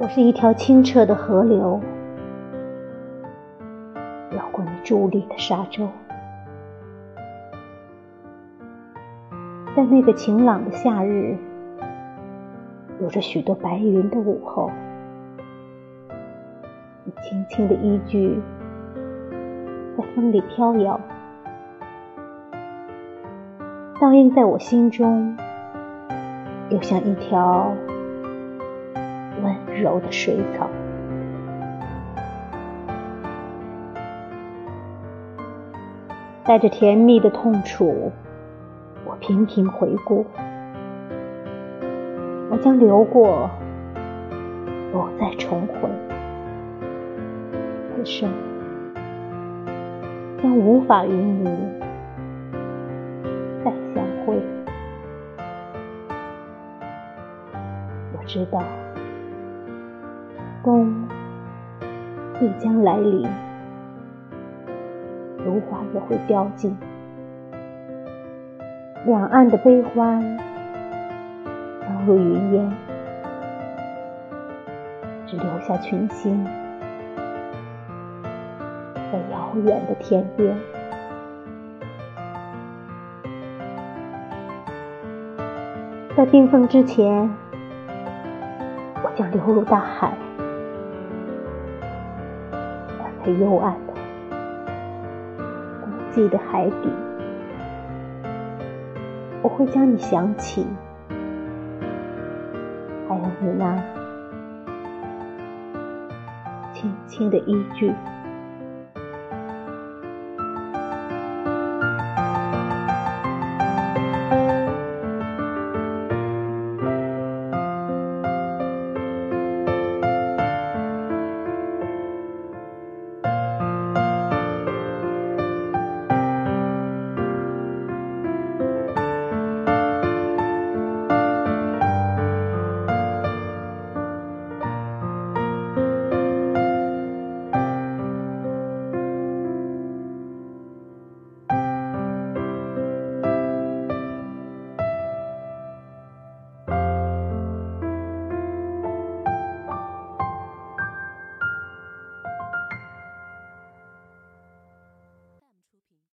我是一条清澈的河流，绕过你伫立的沙洲，在那个晴朗的夏日，有着许多白云的午后，你轻轻的一句，在风里飘摇，倒映在我心中，又像一条。柔的水草，带着甜蜜的痛楚，我频频回顾。我将流过，不再重回。此生将无法与你再相会。我知道。冬必将来临，芦花也会凋尽，两岸的悲欢都入云烟，只留下群星在遥远的天边。在冰封之前，我将流入大海。幽暗的、孤寂的海底，我会将你想起，还有你那轻轻的依句。